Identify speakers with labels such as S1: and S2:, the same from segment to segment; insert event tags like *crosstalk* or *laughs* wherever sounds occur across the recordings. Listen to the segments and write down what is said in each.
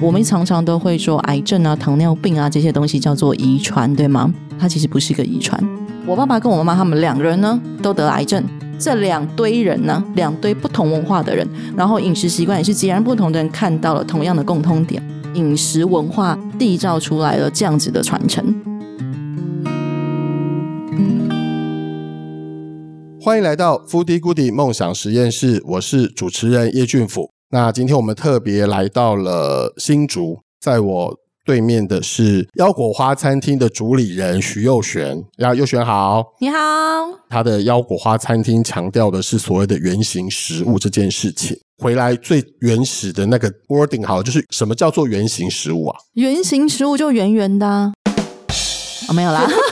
S1: 我们常常都会说癌症啊、糖尿病啊这些东西叫做遗传，对吗？它其实不是一个遗传。我爸爸跟我妈妈他们两个人呢都得癌症，这两堆人呢，两堆不同文化的人，然后饮食习惯也是截然不同的人，看到了同样的共通点，饮食文化缔造出来了这样子的传承。
S2: 欢迎来到 Foodie Goodie 梦想实验室，我是主持人叶俊甫。那今天我们特别来到了新竹，在我对面的是腰果花餐厅的主理人徐佑璇。呀，佑璇好，
S1: 你好。
S2: 他的腰果花餐厅强调的是所谓的原型食物这件事情。回来最原始的那个 wording 好，就是什么叫做原型食物啊？
S1: 原型食物就圆圆的啊，哦，没有啦。*laughs*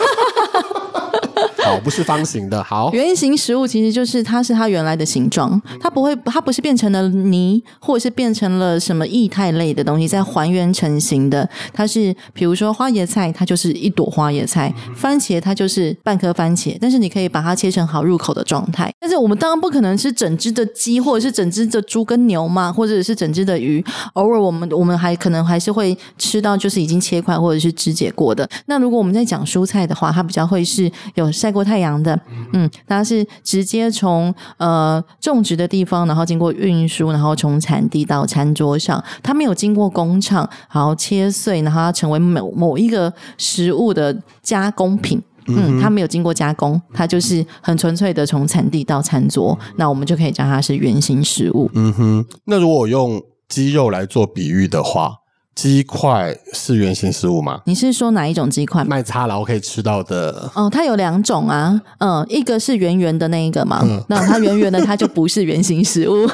S2: 好，不是方形的。好，
S1: 圆形食物其实就是它是它原来的形状，它不会，它不是变成了泥，或者是变成了什么液态类的东西再还原成型的。它是，比如说花椰菜，它就是一朵花椰菜；番茄，它就是半颗番茄。但是你可以把它切成好入口的状态。但是我们当然不可能是整只的鸡，或者是整只的猪跟牛嘛，或者是整只的鱼。偶尔我们我们还可能还是会吃到就是已经切块或者是肢解过的。那如果我们在讲蔬菜的话，它比较会是有晒。过太阳的，嗯，它是直接从呃种植的地方，然后经过运输，然后从产地到餐桌上，它没有经过工厂，然后切碎，然后它成为某某一个食物的加工品，嗯，它没有经过加工，它就是很纯粹的从产地到餐桌，那我们就可以叫它是原型食物。
S2: 嗯哼，那如果用鸡肉来做比喻的话。鸡块是圆形食物吗？
S1: 你是说哪一种鸡块？
S2: 麦叉佬可以吃到的。
S1: 哦，它有两种啊，嗯，一个是圆圆的那一个嘛，嗯、那它圆圆的它就不是圆形食物。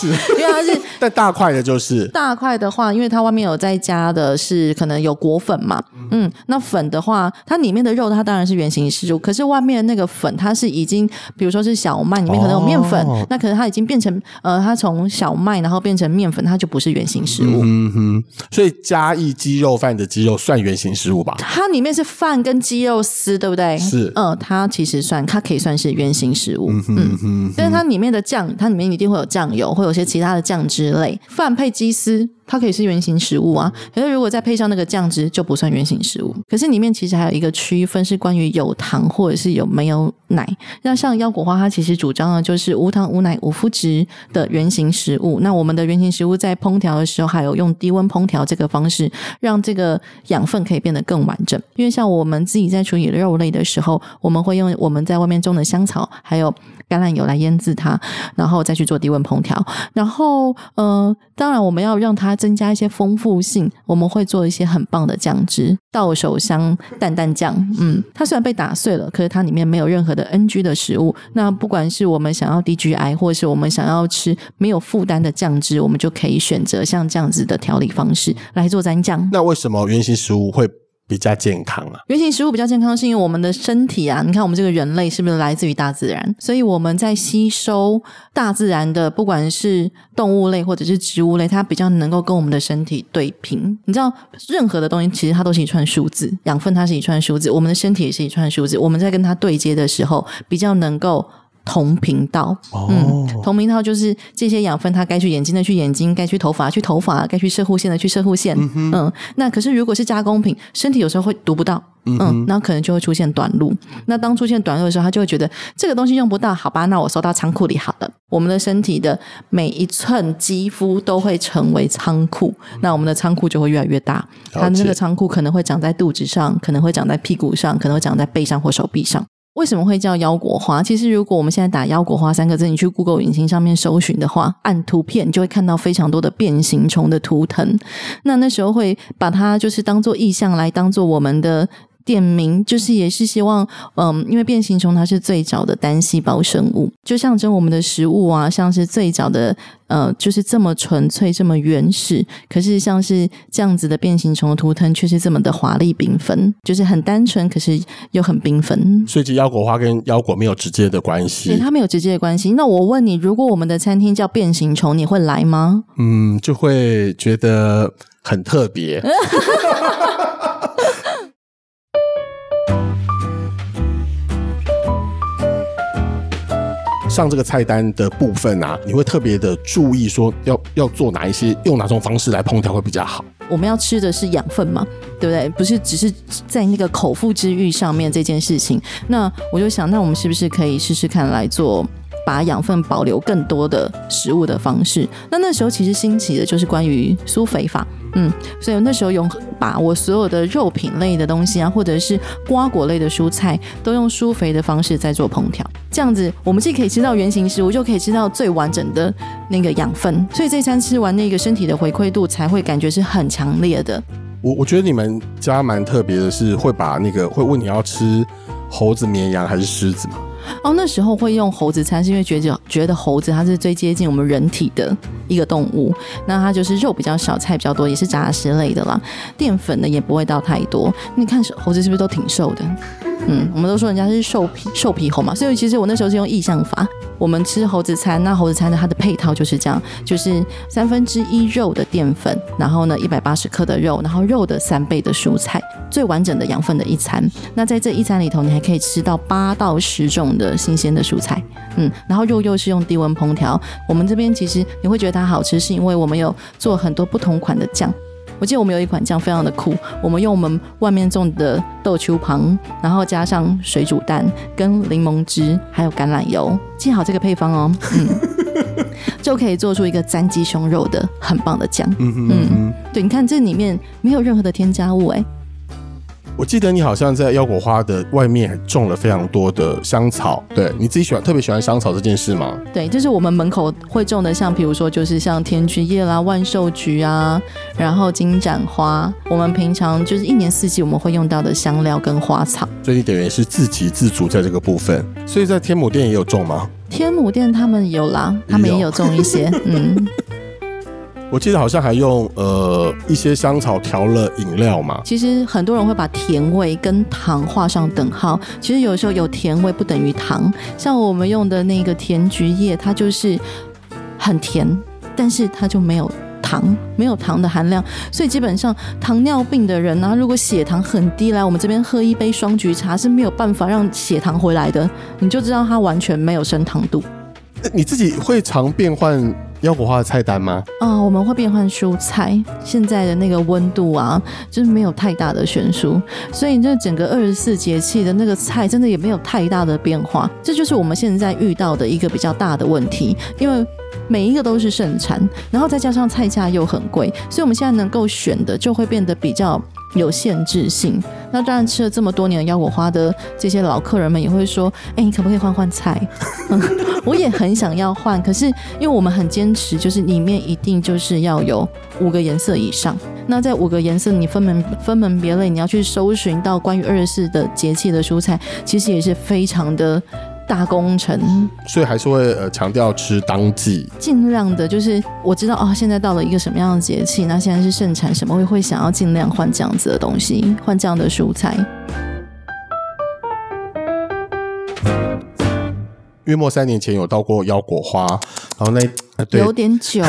S1: 是，*laughs* *laughs* 因为它是，
S2: 但大块的就是
S1: 大块的话，因为它外面有再加的是可能有果粉嘛，嗯，那粉的话，它里面的肉它当然是原形食物，可是外面的那个粉它是已经，比如说是小麦里面可能有面粉，哦、那可能它已经变成呃，它从小麦然后变成面粉，它就不是原形食物。
S2: 嗯哼，所以加一鸡肉饭的鸡肉算原形食物吧？
S1: 它里面是饭跟鸡肉丝，对不对？
S2: 是，
S1: 嗯，它其实算，它可以算是原形食物。嗯哼，嗯哼，但是它里面的酱，它里面一定会有酱油，会。有些其他的酱汁类，饭配鸡丝，它可以是原型食物啊。可是如果再配上那个酱汁，就不算原型食物。可是里面其实还有一个区分，是关于有糖或者是有没有奶。那像腰果花，它其实主张的就是无糖、无奶、无麸质的原型食物。那我们的原型食物在烹调的时候，还有用低温烹调这个方式，让这个养分可以变得更完整。因为像我们自己在处理肉类的时候，我们会用我们在外面种的香草，还有橄榄油来腌制它，然后再去做低温烹调。然后，呃，当然我们要让它增加一些丰富性，我们会做一些很棒的酱汁，到手香蛋蛋酱。嗯，它虽然被打碎了，可是它里面没有任何的 NG 的食物。那不管是我们想要 D G I，或是我们想要吃没有负担的酱汁，我们就可以选择像这样子的调理方式来做蘸酱。
S2: 那为什么圆形食物会比较健康啊，
S1: 原型食物比较健康，是因为我们的身体啊，你看我们这个人类是不是来自于大自然？所以我们在吸收大自然的，不管是动物类或者是植物类，它比较能够跟我们的身体对平。你知道，任何的东西其实它都是一串数字，养分它是一串数字，我们的身体也是一串数字。我们在跟它对接的时候，比较能够。同频道，嗯，同频道就是这些养分，它该去眼睛的去眼睛，该去头发去头发，该去射护线的去射护线，嗯，嗯，那可是如果是加工品，身体有时候会读不到，嗯，嗯，那可能就会出现短路。那当出现短路的时候，他就会觉得这个东西用不到，好吧，那我收到仓库里好了。我们的身体的每一寸肌肤都会成为仓库，那我们的仓库就会越来越大。它那个仓库可能会长在肚子上，可能会长在屁股上，可能会长在背上或手臂上。为什么会叫腰果花？其实，如果我们现在打“腰果花”三个字，你去 Google 引擎上面搜寻的话，按图片就会看到非常多的变形虫的图腾。那那时候会把它就是当做意象来当做我们的。店名就是也是希望，嗯，因为变形虫它是最早的单细胞生物，就象征我们的食物啊，像是最早的，呃，就是这么纯粹、这么原始。可是像是这样子的变形虫的图腾，却是这么的华丽缤纷，就是很单纯，可是又很缤纷。
S2: 所以，这腰果花跟腰果没有直接的关系，
S1: 对，它没有直接的关系。那我问你，如果我们的餐厅叫变形虫，你会来吗？
S2: 嗯，就会觉得很特别。*laughs* 上这个菜单的部分啊，你会特别的注意说要要做哪一些，用哪种方式来烹调会比较好？
S1: 我们要吃的是养分嘛，对不对？不是只是在那个口腹之欲上面这件事情。那我就想，那我们是不是可以试试看来做？把养分保留更多的食物的方式，那那时候其实兴起的就是关于舒肥法，嗯，所以那时候用把我所有的肉品类的东西啊，或者是瓜果类的蔬菜，都用舒肥的方式在做烹调，这样子我们既可以吃到原型食物，就可以吃到最完整的那个养分，所以这餐吃完那个身体的回馈度才会感觉是很强烈的。
S2: 我我觉得你们家蛮特别的是，会把那个会问你要吃猴子、绵羊还是狮子吗？
S1: 哦，那时候会用猴子餐，是因为觉得觉得猴子它是最接近我们人体的一个动物，那它就是肉比较少，菜比较多，也是杂食类的啦，淀粉呢也不会到太多。你看猴子是不是都挺瘦的？嗯，我们都说人家是瘦皮瘦皮猴嘛，所以其实我那时候是用意象法。我们吃猴子餐，那猴子餐的它的配套就是这样，就是三分之一肉的淀粉，然后呢一百八十克的肉，然后肉的三倍的蔬菜，最完整的养分的一餐。那在这一餐里头，你还可以吃到八到十种的新鲜的蔬菜，嗯，然后肉又是用低温烹调。我们这边其实你会觉得它好吃，是因为我们有做很多不同款的酱。我记得我们有一款酱非常的酷，我们用我们外面种的豆球旁，然后加上水煮蛋、跟柠檬汁，还有橄榄油，记好这个配方哦，*laughs* 嗯，就可以做出一个沾鸡胸肉的很棒的酱。嗯嗯嗯，对，你看这里面没有任何的添加物，哎。
S2: 我记得你好像在腰果花的外面还种了非常多的香草，对，你自己喜欢特别喜欢香草这件事吗？
S1: 对，就是我们门口会种的，像比如说就是像天菊叶啦、万寿菊啊，然后金盏花，我们平常就是一年四季我们会用到的香料跟花草。
S2: 所以你等于是自给自足在这个部分，所以在天母店也有种吗？
S1: 天母店他们有啦，他们也有种一些，*laughs* 嗯。
S2: 我记得好像还用呃一些香草调了饮料嘛。
S1: 其实很多人会把甜味跟糖画上等号。其实有时候有甜味不等于糖。像我们用的那个甜菊叶，它就是很甜，但是它就没有糖，没有糖的含量。所以基本上糖尿病的人啊，如果血糖很低，来我们这边喝一杯双菊茶是没有办法让血糖回来的。你就知道它完全没有升糖度。
S2: 你自己会常变换腰果花的菜单吗？
S1: 啊、我们会变换蔬菜。现在的那个温度啊，就是没有太大的悬殊，所以这整个二十四节气的那个菜，真的也没有太大的变化。这就是我们现在遇到的一个比较大的问题，因为每一个都是盛产，然后再加上菜价又很贵，所以我们现在能够选的就会变得比较有限制性。那当然，吃了这么多年的腰果花的这些老客人们也会说：“哎，你可不可以换换菜？” *laughs* 我也很想要换，可是因为我们很坚持，就是里面一定就是要有五个颜色以上。那在五个颜色，你分门分门别类，你要去搜寻到关于二十四的节气的蔬菜，其实也是非常的大工程。
S2: 所以还是会呃强调吃当季，
S1: 尽量的就是我知道哦，现在到了一个什么样的节气，那现在是盛产什么，会会想要尽量换这样子的东西，换这样的蔬菜。
S2: 月末三年前有到过腰果花，然后那、呃、对
S1: 有点久，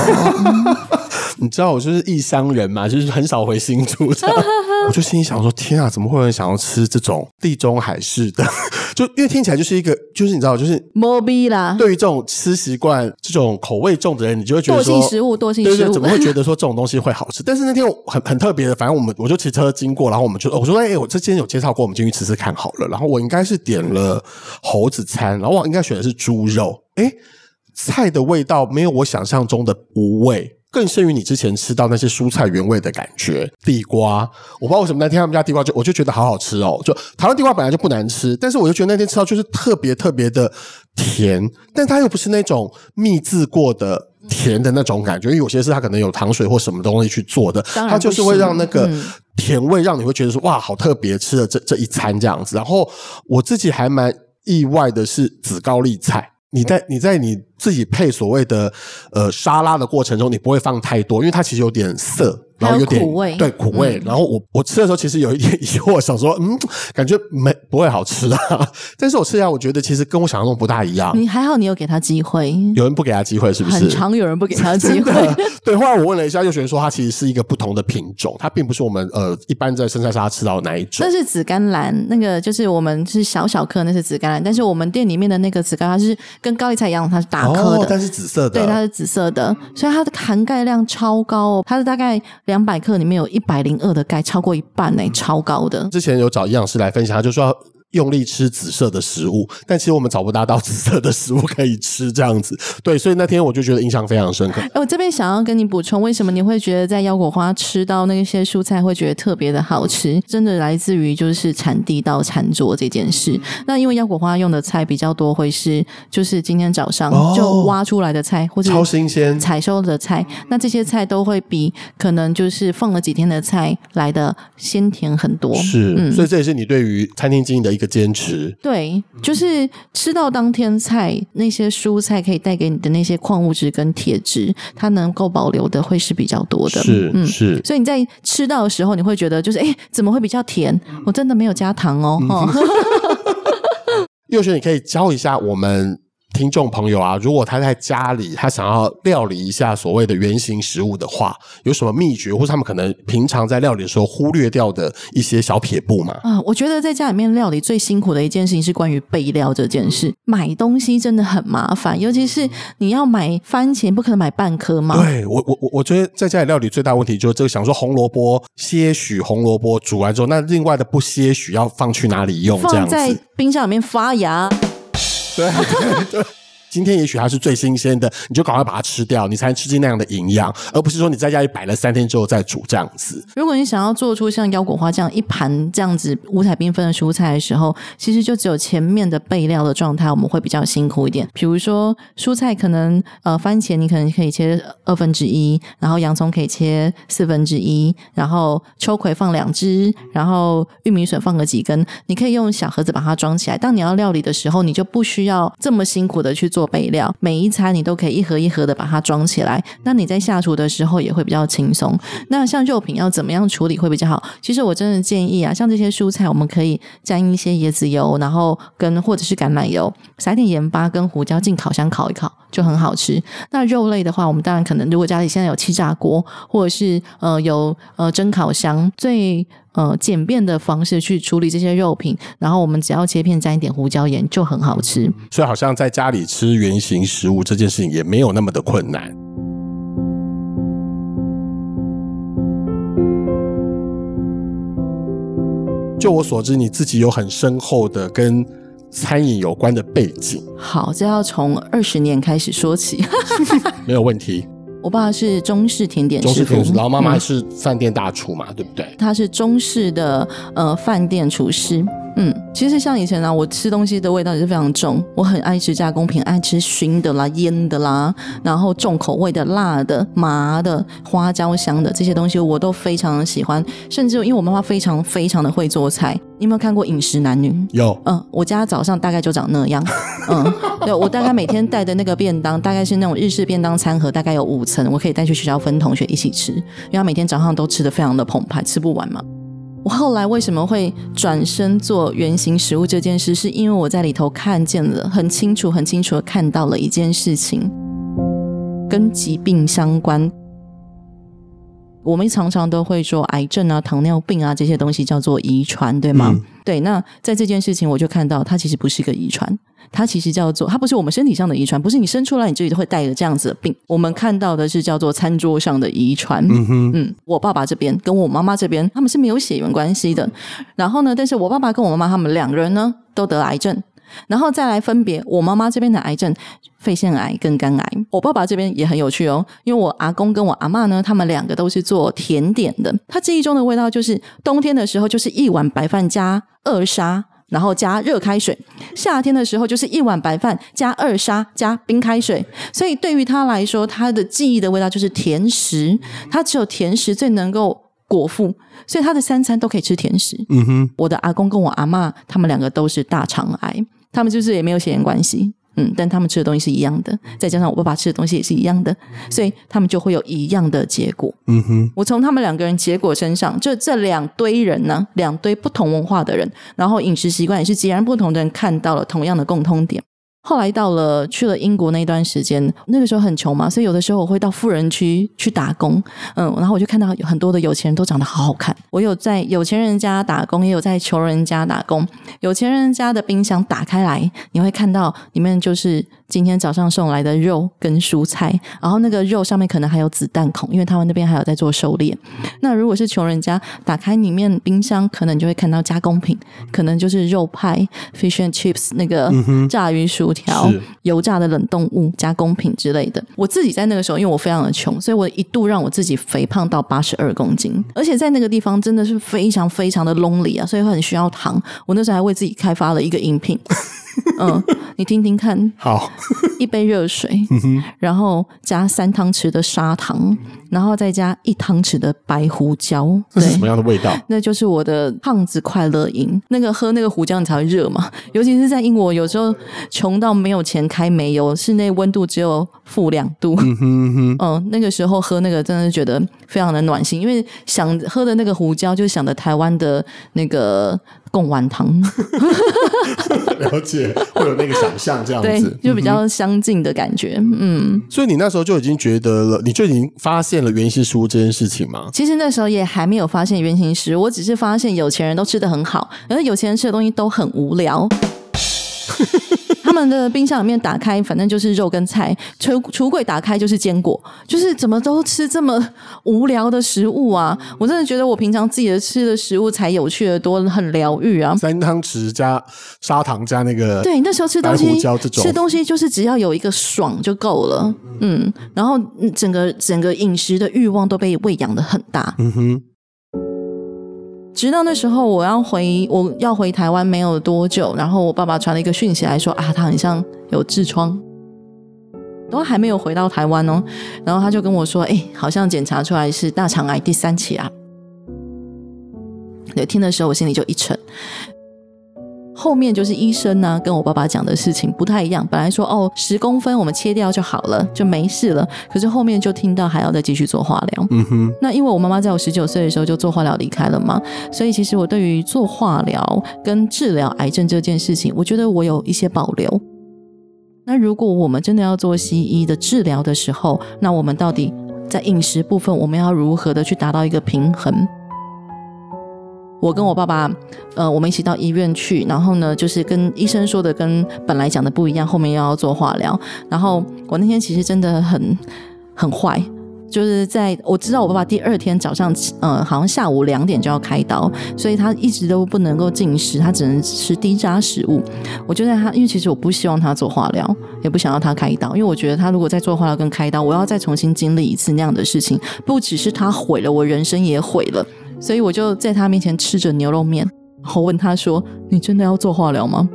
S1: *laughs*
S2: 你知道我就是异乡人嘛，就是很少回新竹，*laughs* 我就心里想说：天啊，怎么会有人想要吃这种地中海式的？就因为听起来就是一个，就是你知道，就是
S1: 摩比啦。
S2: 对于这种吃习惯、这种口味重的人，你就会觉得说，
S1: 惰性食物，惰性食物，
S2: 对对，怎么会觉得说这种东西会好吃？但是那天很很特别的，反正我们我就骑车经过，然后我们就我说：哎、欸，我之前有介绍过，我们进去吃吃看好了。然后我应该是点了猴子餐，然后我应该选的是猪肉。哎、欸，菜的味道没有我想象中的无味。更胜于你之前吃到那些蔬菜原味的感觉。地瓜，我不知道为什么那天他们家地瓜就我就觉得好好吃哦。就台湾地瓜本来就不难吃，但是我就觉得那天吃到就是特别特别的甜，但它又不是那种秘制过的甜的那种感觉，因为有些是它可能有糖水或什么东西去做的，它就是会让那个甜味让你会觉得说哇好特别，吃了这这一餐这样子。然后我自己还蛮意外的是紫高丽菜。你在你在你自己配所谓的呃沙拉的过程中，你不会放太多，因为它其实有点涩。然后有点
S1: 苦味，
S2: 对苦味。嗯、然后我我吃的时候，其实有一点疑惑，*laughs* 想说，嗯，感觉没不会好吃啊。但是我吃下，我觉得其实跟我想象中不大一样。
S1: 你还好，你有给他机会。
S2: 有人不给他机会，是不是？
S1: 很常有人不给他机会。*laughs*
S2: 对，后来我问了一下，又觉得说它其实是一个不同的品种，它并不是我们呃一般在生菜沙拉吃到的那一种。
S1: 那是紫甘蓝，那个就是我们是小小颗，那是紫甘蓝。但是我们店里面的那个紫甘蓝，它是跟高丽菜一样，它是大颗的，
S2: 哦，但是紫色的。
S1: 对，它是紫色的，所以它的含钙量超高哦。它是大概两百克里面有。一百零二的钙超过一半呢，超高的。
S2: 之前有找营养师来分享，他就说。用力吃紫色的食物，但其实我们找不到到紫色的食物可以吃，这样子。*laughs* 对，所以那天我就觉得印象非常深刻。
S1: 哎，我这边想要跟你补充，为什么你会觉得在腰果花吃到那些蔬菜会觉得特别的好吃？*laughs* 真的来自于就是产地到餐桌这件事。那因为腰果花用的菜比较多，会是就是今天早上就挖出来的菜，哦、或者超新鲜采收的菜。那这些菜都会比可能就是放了几天的菜来的鲜甜很多。
S2: 是，嗯、所以这也是你对于餐厅经营的一个。坚持
S1: 对，就是吃到当天菜，那些蔬菜可以带给你的那些矿物质跟铁质，它能够保留的会是比较多的。
S2: 是，嗯，是。
S1: 所以你在吃到的时候，你会觉得就是，哎，怎么会比较甜？我真的没有加糖哦。*laughs*
S2: 又瑄，你可以教一下我们。听众朋友啊，如果他在家里，他想要料理一下所谓的原型食物的话，有什么秘诀，或者他们可能平常在料理的时候忽略掉的一些小撇步吗？
S1: 啊，我觉得在家里面料理最辛苦的一件事情是关于备料这件事。买东西真的很麻烦，尤其是你要买番茄，不可能买半颗嘛。
S2: 对，我我我我觉得在家里料理最大问题就是这个，想说红萝卜些许红萝卜煮完之后，那另外的不些许要放去哪里用？这样子。
S1: 放在冰箱里面发芽。
S2: 对对对，今天也许它是最新鲜的，你就赶快把它吃掉，你才能吃进那样的营养，而不是说你在家里摆了三天之后再煮这样子。
S1: 如果你想要做出像腰果花这样一盘这样子五彩缤纷的蔬菜的时候，其实就只有前面的备料的状态，我们会比较辛苦一点。比如说蔬菜可能呃番茄你可能可以切二分之一，然后洋葱可以切四分之一，然后秋葵放两只，然后玉米笋放个几根，你可以用小盒子把它装起来。当你要料理的时候，你就不需需要这么辛苦的去做备料，每一餐你都可以一盒一盒的把它装起来。那你在下厨的时候也会比较轻松。那像肉品要怎么样处理会比较好？其实我真的建议啊，像这些蔬菜，我们可以沾一些椰子油，然后跟或者是橄榄油，撒点盐巴跟胡椒进烤箱烤一烤，就很好吃。那肉类的话，我们当然可能如果家里现在有气炸锅，或者是呃有呃蒸烤箱，最呃，简便的方式去处理这些肉品，然后我们只要切片，沾一点胡椒盐就很好吃。
S2: 所以，好像在家里吃原型食物这件事情也没有那么的困难。就我所知，你自己有很深厚的跟餐饮有关的背景。
S1: 好，这要从二十年开始说起，*laughs*
S2: 没有问题。
S1: 我爸是中式甜点师傅，
S2: 中式甜点师，然后妈妈是饭店大厨嘛，嗯、对不对？
S1: 他是中式的呃饭店厨师。嗯，其实像以前啊，我吃东西的味道也是非常重。我很爱吃加工品，爱吃熏的啦、腌的啦，然后重口味的、辣的、麻的、花椒香的这些东西，我都非常的喜欢。甚至因为我妈妈非常非常的会做菜，你有没有看过《饮食男女》？
S2: 有。
S1: 嗯，我家早上大概就长那样。*laughs* 嗯，对，我大概每天带的那个便当，大概是那种日式便当餐盒，大概有五层，我可以带去学校分同学一起吃，因为他每天早上都吃的非常的澎湃，吃不完嘛。我后来为什么会转身做原型食物这件事，是因为我在里头看见了，很清楚、很清楚的看到了一件事情，跟疾病相关。我们常常都会说癌症啊、糖尿病啊这些东西叫做遗传，对吗？嗯、对。那在这件事情，我就看到它其实不是一个遗传。它其实叫做，它不是我们身体上的遗传，不是你生出来你自己都会带着这样子的病。我们看到的是叫做餐桌上的遗传。嗯哼，嗯，我爸爸这边跟我妈妈这边，他们是没有血缘关系的。然后呢，但是我爸爸跟我妈妈他们两个人呢都得癌症。然后再来分别，我妈妈这边的癌症，肺腺癌跟肝癌。我爸爸这边也很有趣哦，因为我阿公跟我阿妈呢，他们两个都是做甜点的。他记忆中的味道就是冬天的时候就是一碗白饭加二砂。然后加热开水，夏天的时候就是一碗白饭加二沙加冰开水，所以对于他来说，他的记忆的味道就是甜食，他只有甜食最能够果腹，所以他的三餐都可以吃甜食。嗯哼，我的阿公跟我阿妈，他们两个都是大肠癌，他们就是也没有血缘关系。嗯，但他们吃的东西是一样的，再加上我爸爸吃的东西也是一样的，所以他们就会有一样的结果。
S2: 嗯哼，
S1: 我从他们两个人结果身上，就这两堆人呢，两堆不同文化的人，然后饮食习惯也是截然不同的人，看到了同样的共通点。后来到了去了英国那一段时间，那个时候很穷嘛，所以有的时候我会到富人区去打工，嗯，然后我就看到有很多的有钱人都长得好好看。我有在有钱人家打工，也有在穷人家打工。有钱人家的冰箱打开来，你会看到里面就是今天早上送来的肉跟蔬菜，然后那个肉上面可能还有子弹孔，因为他们那边还有在做狩猎。那如果是穷人家打开里面冰箱，可能就会看到加工品，可能就是肉派、fish and chips 那个炸鱼薯。条油炸的冷冻物、加工品之类的。我自己在那个时候，因为我非常的穷，所以我一度让我自己肥胖到八十二公斤，而且在那个地方真的是非常非常的 lonely 啊，所以会很需要糖。我那时候还为自己开发了一个饮品。*laughs* 嗯，你听听看。
S2: 好，
S1: 一杯热水，然后加三汤匙的砂糖，然后再加一汤匙的白胡椒。
S2: 这是什么样的味道？
S1: 那就是我的胖子快乐饮。那个喝那个胡椒你才会热嘛，尤其是在英国，有时候穷到没有钱开煤油，室内温度只有负两度。嗯哼嗯，那个时候喝那个真的是觉得非常的暖心，因为想喝的那个胡椒就想着台湾的那个。贡丸汤，*laughs*
S2: 了解，会有那个想象这样子，
S1: 就比较相近的感觉，嗯，嗯。
S2: 所以你那时候就已经觉得了，你就已经发现了原型食物这件事情吗？
S1: 其实那时候也还没有发现原型食物，我只是发现有钱人都吃的很好，而有钱人吃的东西都很无聊。*laughs* 他们的冰箱里面打开，反正就是肉跟菜；橱橱柜打开就是坚果，就是怎么都吃这么无聊的食物啊！我真的觉得我平常自己的吃的食物才有趣的多，很疗愈啊！
S2: 三汤匙加砂糖加那个，
S1: 对，那时候吃东西吃东西就是只要有一个爽就够了，嗯，然后整个整个饮食的欲望都被喂养的很大，嗯哼。直到那时候，我要回我要回台湾没有多久，然后我爸爸传了一个讯息来说啊，他很像有痔疮，都还没有回到台湾哦，然后他就跟我说，哎，好像检查出来是大肠癌第三期啊。对，听的时候我心里就一沉。后面就是医生呢、啊，跟我爸爸讲的事情不太一样。本来说哦，十公分我们切掉就好了，就没事了。可是后面就听到还要再继续做化疗。嗯哼。那因为我妈妈在我十九岁的时候就做化疗离开了嘛，所以其实我对于做化疗跟治疗癌症这件事情，我觉得我有一些保留。那如果我们真的要做西医的治疗的时候，那我们到底在饮食部分，我们要如何的去达到一个平衡？我跟我爸爸，呃，我们一起到医院去，然后呢，就是跟医生说的跟本来讲的不一样，后面又要做化疗。然后我那天其实真的很很坏，就是在我知道我爸爸第二天早上，呃，好像下午两点就要开刀，所以他一直都不能够进食，他只能吃低渣食物。我就在他，因为其实我不希望他做化疗，也不想要他开刀，因为我觉得他如果再做化疗跟开刀，我要再重新经历一次那样的事情，不只是他毁了，我人生也毁了。所以我就在他面前吃着牛肉面，然后问他说：“你真的要做化疗吗？”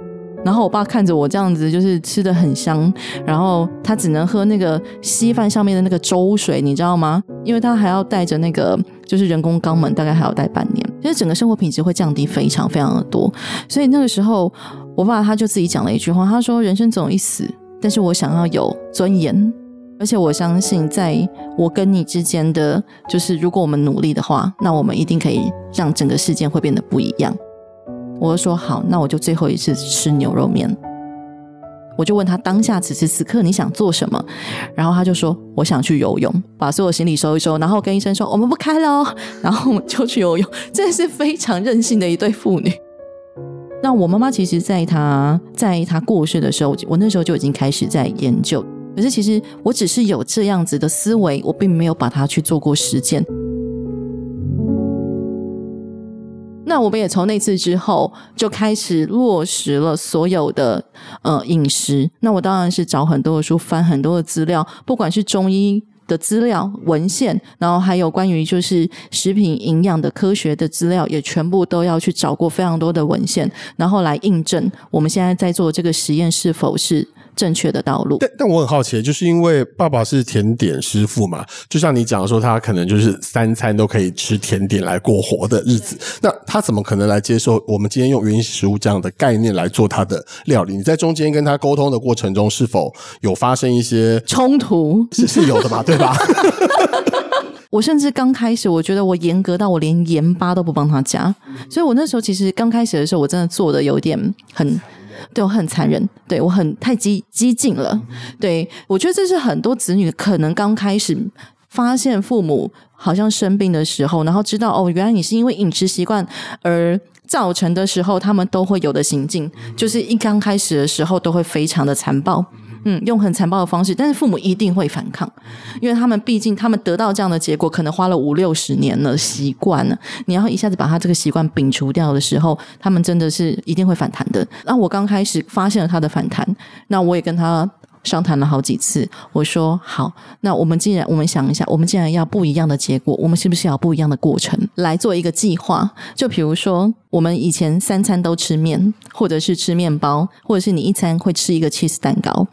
S1: 然后我爸看着我这样子，就是吃得很香，然后他只能喝那个稀饭上面的那个粥水，你知道吗？因为他还要带着那个就是人工肛门，大概还要带半年，其实整个生活品质会降低非常非常的多。所以那个时候，我爸他就自己讲了一句话，他说：“人生总有一死，但是我想要有尊严。”而且我相信，在我跟你之间的，就是如果我们努力的话，那我们一定可以让整个世界会变得不一样。我就说好，那我就最后一次吃牛肉面。我就问他当下此时此刻你想做什么，然后他就说我想去游泳，把所有行李收一收，然后跟医生说我们不开了，然后我们就去游泳。这是非常任性的一对父女。那我妈妈其实在她在她过世的时候，我那时候就已经开始在研究。可是，其实我只是有这样子的思维，我并没有把它去做过实践。那我们也从那次之后就开始落实了所有的呃饮食。那我当然是找很多的书，翻很多的资料，不管是中医的资料文献，然后还有关于就是食品营养的科学的资料，也全部都要去找过非常多的文献，然后来印证我们现在在做这个实验是否是。正确的道路。
S2: 但但我很好奇，就是因为爸爸是甜点师傅嘛，就像你讲的说，他可能就是三餐都可以吃甜点来过活的日子，那他怎么可能来接受我们今天用原型食物这样的概念来做他的料理？你在中间跟他沟通的过程中，是否有发生一些
S1: 冲突？
S2: 是是有的嘛，对吧？*laughs*
S1: 我甚至刚开始，我觉得我严格到我连盐巴都不帮他加，所以我那时候其实刚开始的时候，我真的做的有点很，对我很残忍，对我很太激激进了。对，我觉得这是很多子女可能刚开始发现父母好像生病的时候，然后知道哦，原来你是因为饮食习惯而造成的时候，他们都会有的行径，就是一刚开始的时候都会非常的残暴。嗯，用很残暴的方式，但是父母一定会反抗，因为他们毕竟他们得到这样的结果，可能花了五六十年了，习惯了。你要一下子把他这个习惯摒除掉的时候，他们真的是一定会反弹的。那我刚开始发现了他的反弹，那我也跟他商谈了好几次。我说好，那我们既然我们想一下，我们既然要不一样的结果，我们是不是要不一样的过程来做一个计划？就比如说，我们以前三餐都吃面，或者是吃面包，或者是你一餐会吃一个 cheese 蛋糕。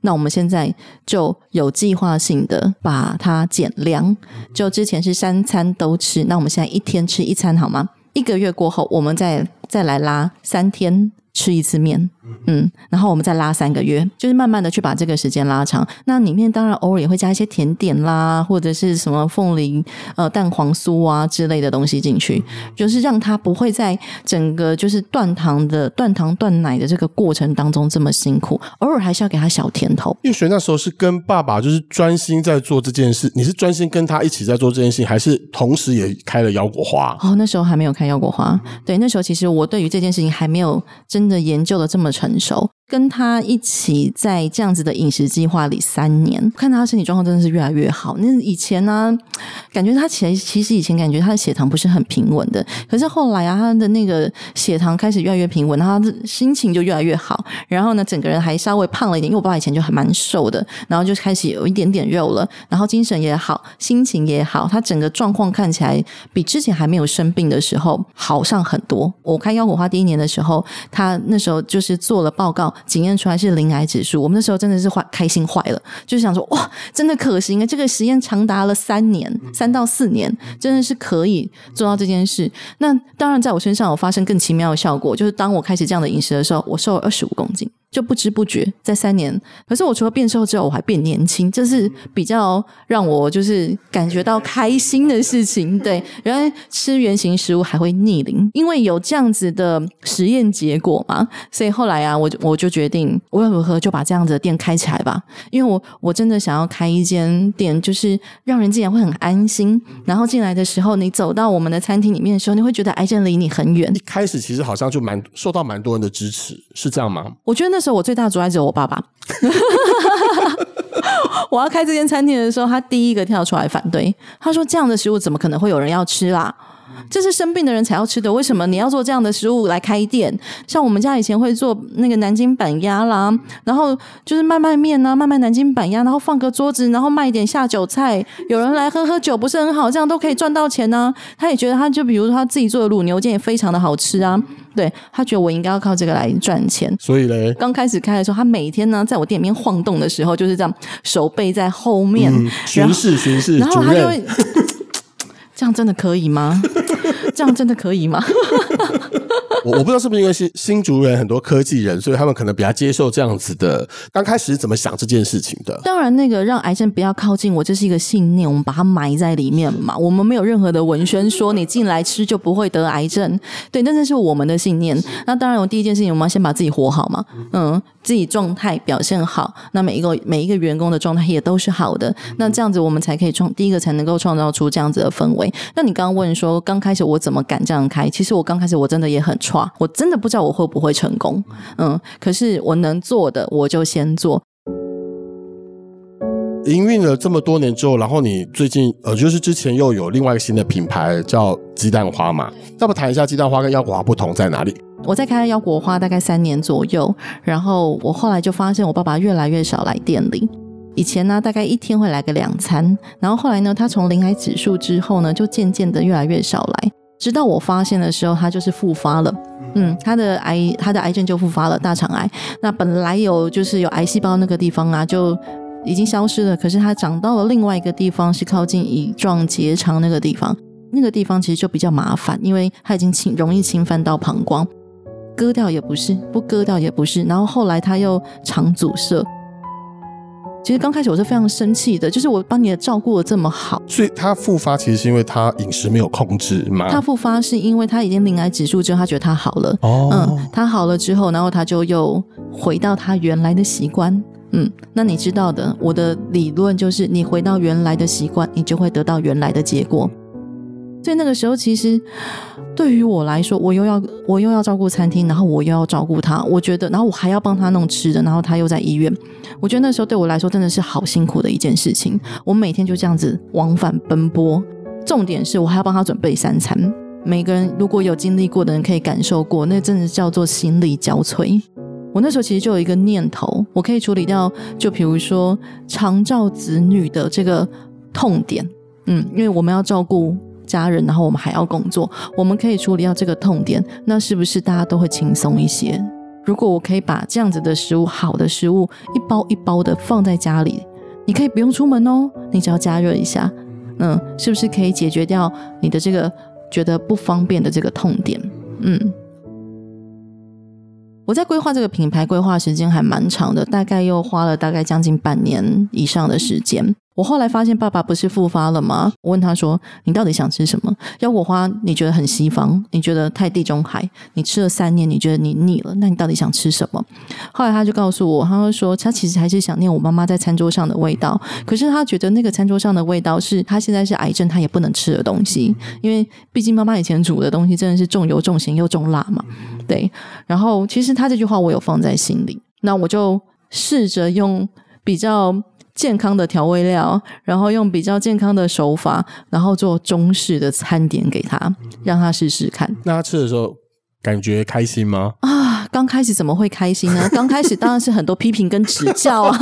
S1: 那我们现在就有计划性的把它减量，就之前是三餐都吃，那我们现在一天吃一餐好吗？一个月过后，我们再再来拉三天。吃一次面，嗯，然后我们再拉三个月，就是慢慢的去把这个时间拉长。那里面当然偶尔也会加一些甜点啦，或者是什么凤梨、呃蛋黄酥啊之类的东西进去，就是让他不会在整个就是断糖的断糖断奶的这个过程当中这么辛苦。偶尔还是要给他小甜头。
S2: 因为雪那时候是跟爸爸就是专心在做这件事，你是专心跟他一起在做这件事，还是同时也开了腰果花？
S1: 哦，那时候还没有开腰果花。对，那时候其实我对于这件事情还没有真。真的研究的这么成熟。跟他一起在这样子的饮食计划里三年，看他身体状况真的是越来越好。那以前呢、感觉他其实其实以前感觉他的血糖不是很平稳的，可是后来啊，他的那个血糖开始越来越平稳，他的心情就越来越好。然后呢，整个人还稍微胖了一点，因为我爸以前就还蛮瘦的，然后就开始有一点点肉了，然后精神也好，心情也好，他整个状况看起来比之前还没有生病的时候好上很多。我开腰果花第一年的时候，他那时候就是做了报告。检验出来是零癌指数，我们那时候真的是坏开心坏了，就是想说哇，真的可行啊！这个实验长达了三年，三到四年，真的是可以做到这件事。那当然，在我身上有发生更奇妙的效果，就是当我开始这样的饮食的时候，我瘦了二十五公斤。就不知不觉在三年，可是我除了变瘦之后，我还变年轻，这是比较让我就是感觉到开心的事情。对，原来吃原型食物还会逆龄，因为有这样子的实验结果嘛，所以后来啊，我我就决定无论如何就把这样子的店开起来吧，因为我我真的想要开一间店，就是让人进来会很安心，然后进来的时候，你走到我们的餐厅里面的时候，你会觉得癌症离你很远。
S2: 一开始其实好像就蛮受到蛮多人的支持，是这样吗？
S1: 我觉得那。时候我最大的阻碍只有我爸爸。*laughs* 我要开这间餐厅的时候，他第一个跳出来反对。他说：“这样的食物怎么可能会有人要吃啦？”这是生病的人才要吃的，为什么你要做这样的食物来开店？像我们家以前会做那个南京板鸭啦，然后就是卖卖面啊，卖卖南京板鸭，然后放个桌子，然后卖一点下酒菜，有人来喝喝酒，不是很好？这样都可以赚到钱呢、啊。他也觉得，他就比如说他自己做的卤牛腱也非常的好吃啊。对，他觉得我应该要靠这个来赚钱。所以嘞，刚开始开的时候，他每天呢在我店里面晃动的时候，就是这样手背在后面
S2: 巡视巡视，
S1: 然后他就会。*laughs* 这样真的可以吗？*laughs* 这样真的可以吗？*laughs*
S2: 我我不知道是不是因为新新竹人很多科技人，所以他们可能比较接受这样子的。刚开始是怎么想这件事情的？
S1: 当然，那个让癌症不要靠近我，这是一个信念，我们把它埋在里面嘛。我们没有任何的文宣说你进来吃就不会得癌症。对，但这是我们的信念。那当然，我第一件事情，我们要先把自己活好嘛。嗯，自己状态表现好，那每一个每一个员工的状态也都是好的。那这样子，我们才可以创第一个才能够创造出这样子的氛围。那你刚刚问说，刚开始我怎么敢这样开？其实我刚开始我真的也很差，我真的不知道我会不会成功。嗯，可是我能做的，我就先做。
S2: 营运了这么多年之后，然后你最近呃，就是之前又有另外一个新的品牌叫鸡蛋花嘛？要不谈一下鸡蛋花跟腰果花不同在哪里？
S1: 我在开腰果花大概三年左右，然后我后来就发现我爸爸越来越少来店里。以前呢，大概一天会来个两餐，然后后来呢，他从零癌指数之后呢，就渐渐的越来越少来，直到我发现的时候，他就是复发了。嗯，他的癌他的癌症就复发了，大肠癌。那本来有就是有癌细胞那个地方啊，就已经消失了。可是它长到了另外一个地方，是靠近乙状结肠那个地方。那个地方其实就比较麻烦，因为它已经侵容易侵犯到膀胱，割掉也不是，不割掉也不是。然后后来他又肠阻塞。其实刚开始我是非常生气的，就是我帮你的照顾的这么好，
S2: 所以他复发其实是因为他饮食没有控制嘛？
S1: 他复发是因为他已经临癌指数之后，他觉得他好了，
S2: 哦，
S1: 嗯，他好了之后，然后他就又回到他原来的习惯，嗯，那你知道的，我的理论就是你回到原来的习惯，你就会得到原来的结果。所以那个时候，其实对于我来说，我又要我又要照顾餐厅，然后我又要照顾他，我觉得，然后我还要帮他弄吃的，然后他又在医院，我觉得那时候对我来说真的是好辛苦的一件事情。我每天就这样子往返奔波，重点是我还要帮他准备三餐。每个人如果有经历过的人可以感受过，那真的叫做心力交瘁。我那时候其实就有一个念头，我可以处理掉，就比如说长照子女的这个痛点，嗯，因为我们要照顾。家人，然后我们还要工作，我们可以处理掉这个痛点，那是不是大家都会轻松一些？如果我可以把这样子的食物，好的食物，一包一包的放在家里，你可以不用出门哦，你只要加热一下，嗯，是不是可以解决掉你的这个觉得不方便的这个痛点？嗯，我在规划这个品牌，规划时间还蛮长的，大概又花了大概将近半年以上的时间。我后来发现爸爸不是复发了吗？我问他说：“你到底想吃什么？腰果花你觉得很西方，你觉得太地中海，你吃了三年，你觉得你腻了，那你到底想吃什么？”后来他就告诉我，他会说他其实还是想念我妈妈在餐桌上的味道，可是他觉得那个餐桌上的味道是他现在是癌症他也不能吃的东西，因为毕竟妈妈以前煮的东西真的是重油重咸又重辣嘛。对，然后其实他这句话我有放在心里，那我就试着用比较。健康的调味料，然后用比较健康的手法，然后做中式的餐点给他，让他试试看。
S2: 那他吃的时候感觉开心吗？
S1: 啊，刚开始怎么会开心呢？刚开始当然是很多批评跟指教啊。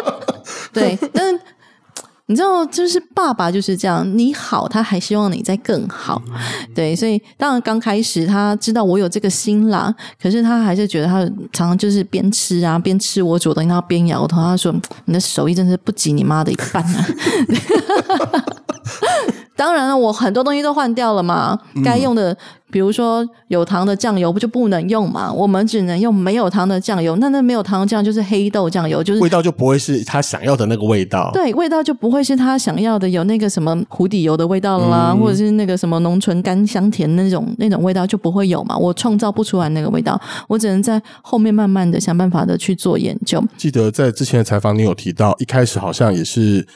S1: *laughs* 对，但。你知道，就是爸爸就是这样，你好，他还希望你再更好，对，所以当然刚开始他知道我有这个心啦，可是他还是觉得他常常就是边吃啊边吃我煮的，然后边摇头，他说：“你的手艺真是不及你妈的一半啊。*laughs* ” *laughs* 当然了，我很多东西都换掉了嘛，该用的。比如说有糖的酱油不就不能用嘛？我们只能用没有糖的酱油。那那没有糖的酱就是黑豆酱油，就是
S2: 味道就不会是他想要的那个味道。
S1: 对，味道就不会是他想要的，有那个什么湖底油的味道啦，嗯、或者是那个什么浓醇甘香甜那种那种味道就不会有嘛。我创造不出来那个味道，我只能在后面慢慢的想办法的去做研究。
S2: 记得在之前的采访，你有提到一开始好像也是。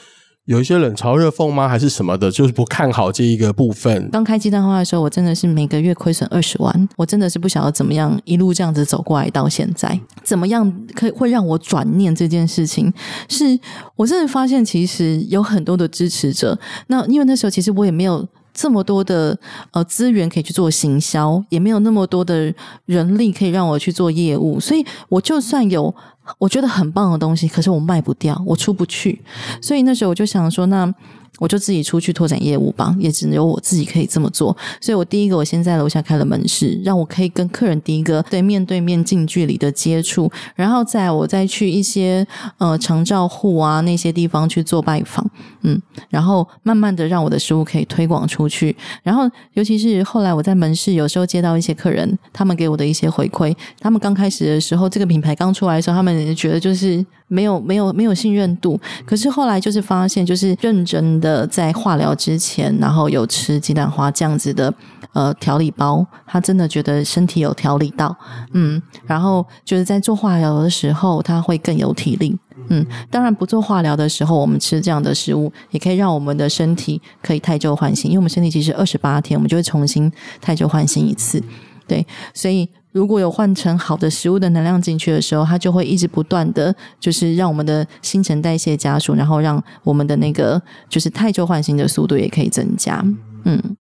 S2: 有一些冷嘲热讽吗？还是什么的？就是不看好这一个部分。
S1: 刚开鸡蛋花的时候，我真的是每个月亏损二十万，我真的是不晓得怎么样一路这样子走过来到现在，怎么样可以会让我转念这件事情？是我真的发现，其实有很多的支持者。那因为那时候其实我也没有这么多的呃资源可以去做行销，也没有那么多的人力可以让我去做业务，所以我就算有。我觉得很棒的东西，可是我卖不掉，我出不去，所以那时候我就想说，那。我就自己出去拓展业务吧，也只有我自己可以这么做。所以我第一个，我先在楼下开了门市，让我可以跟客人第一个对面对面近距离的接触，然后再我再去一些呃长照户啊那些地方去做拜访，嗯，然后慢慢的让我的食物可以推广出去。然后尤其是后来我在门市有时候接到一些客人，他们给我的一些回馈，他们刚开始的时候，这个品牌刚出来的时候，他们觉得就是。没有没有没有信任度，可是后来就是发现，就是认真的在化疗之前，然后有吃鸡蛋花这样子的呃调理包，他真的觉得身体有调理到，嗯，然后就是在做化疗的时候，他会更有体力，嗯，当然不做化疗的时候，我们吃这样的食物，也可以让我们的身体可以汰旧换新，因为我们身体其实二十八天，我们就会重新汰旧换新一次，对，所以。如果有换成好的食物的能量进去的时候，它就会一直不断的就是让我们的新陈代谢加速，然后让我们的那个就是太旧换新的速度也可以增加。嗯，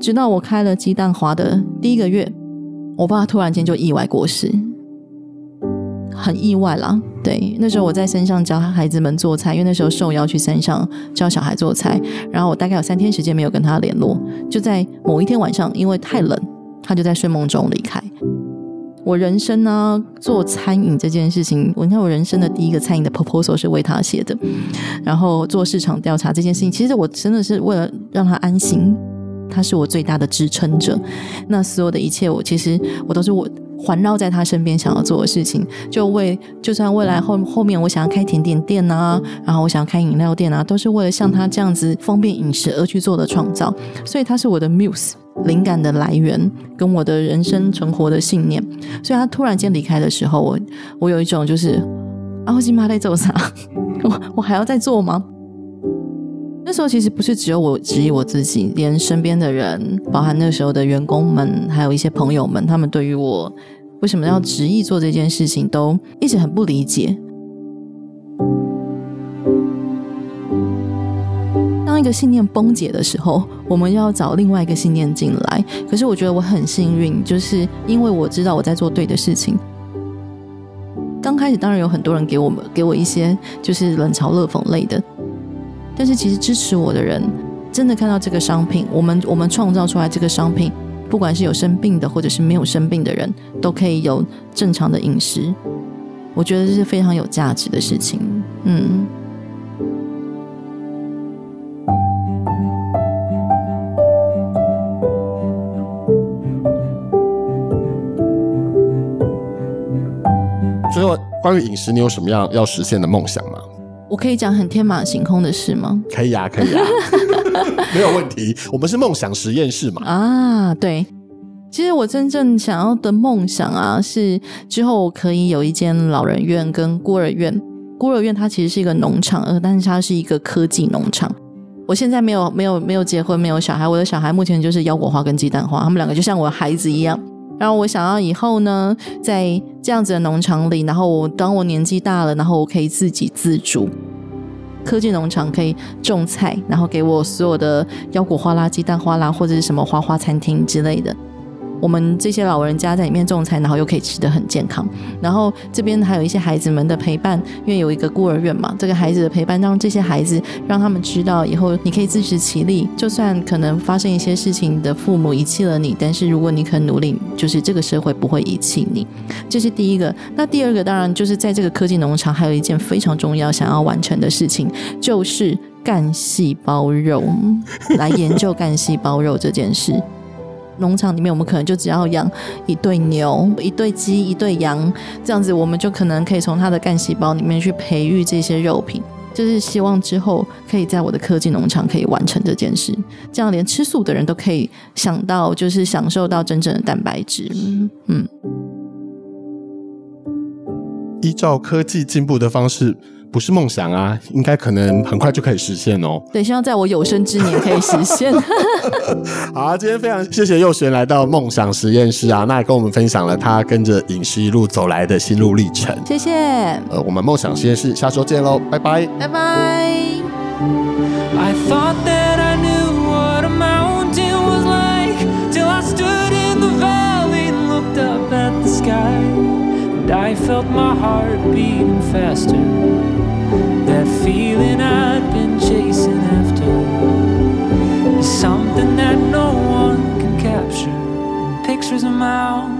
S1: 直到我开了鸡蛋花的第一个月，我爸突然间就意外过世，很意外啦。对，那时候我在山上教孩子们做菜，因为那时候受邀去山上教小孩做菜，然后我大概有三天时间没有跟他联络，就在某一天晚上，因为太冷，他就在睡梦中离开。我人生呢，做餐饮这件事情，我你看我人生的第一个餐饮的 proposal 是为他写的，然后做市场调查这件事情，其实我真的是为了让他安心，他是我最大的支撑者。那所有的一切，我其实我都是我环绕在他身边想要做的事情，就为就算未来后后面我想要开甜点店啊，然后我想要开饮料店啊，都是为了像他这样子方便饮食而去做的创造。所以他是我的 muse。灵感的来源跟我的人生存活的信念，所以他突然间离开的时候，我我有一种就是啊，我今妈在做啥？我我还要再做吗？那时候其实不是只有我质疑我自己，连身边的人，包含那时候的员工们，还有一些朋友们，他们对于我为什么要执意做这件事情，都一直很不理解。当一个信念崩解的时候，我们要找另外一个信念进来。可是我觉得我很幸运，就是因为我知道我在做对的事情。刚开始当然有很多人给我们给我一些就是冷嘲热讽类的，但是其实支持我的人真的看到这个商品，我们我们创造出来这个商品，不管是有生病的或者是没有生病的人，都可以有正常的饮食。我觉得这是非常有价值的事情。嗯。
S2: 最后，关于饮食，你有什么样要实现的梦想吗？
S1: 我可以讲很天马行空的事吗？
S2: 可以啊，可以啊，*laughs* 没有问题。我们是梦想实验室嘛。
S1: 啊，对。其实我真正想要的梦想啊，是之后我可以有一间老人院跟孤儿院。孤儿院它其实是一个农场，呃，但是它是一个科技农场。我现在没有没有没有结婚，没有小孩。我的小孩目前就是腰果花跟鸡蛋花，他们两个就像我的孩子一样。然后我想要以后呢，在这样子的农场里，然后我当我年纪大了，然后我可以自给自足，科技农场可以种菜，然后给我所有的腰果花啦、鸡蛋花啦，或者是什么花花餐厅之类的。我们这些老人家在里面种菜，然后又可以吃得很健康。然后这边还有一些孩子们的陪伴，因为有一个孤儿院嘛，这个孩子的陪伴让这些孩子让他们知道以后你可以自食其力，就算可能发生一些事情，你的父母遗弃了你，但是如果你肯努力，就是这个社会不会遗弃你。这是第一个。那第二个当然就是在这个科技农场还有一件非常重要想要完成的事情，就是干细胞肉，来研究干细胞肉这件事。农场里面，我们可能就只要养一对牛、一对鸡、一对羊，这样子，我们就可能可以从它的干细胞里面去培育这些肉品。就是希望之后可以在我的科技农场可以完成这件事，这样连吃素的人都可以想到，就是享受到真正的蛋白质。嗯，
S2: 依照科技进步的方式。不是梦想啊，应该可能很快就可以实现哦。
S1: 对，希望在我有生之年可以实现。*laughs*
S2: 好啊，今天非常谢谢佑璇来到梦想实验室啊，那也跟我们分享了他跟着饮食一路走来的心路历程。
S1: 谢谢。
S2: 呃，我们梦想实验室下周见喽，拜拜。
S1: 拜拜。I thought that I knew what a mountain was like till I stood in the valley and looked up at the sky and I felt my heart beating faster That feeling I'd been chasing after is something that no one can capture pictures of my own.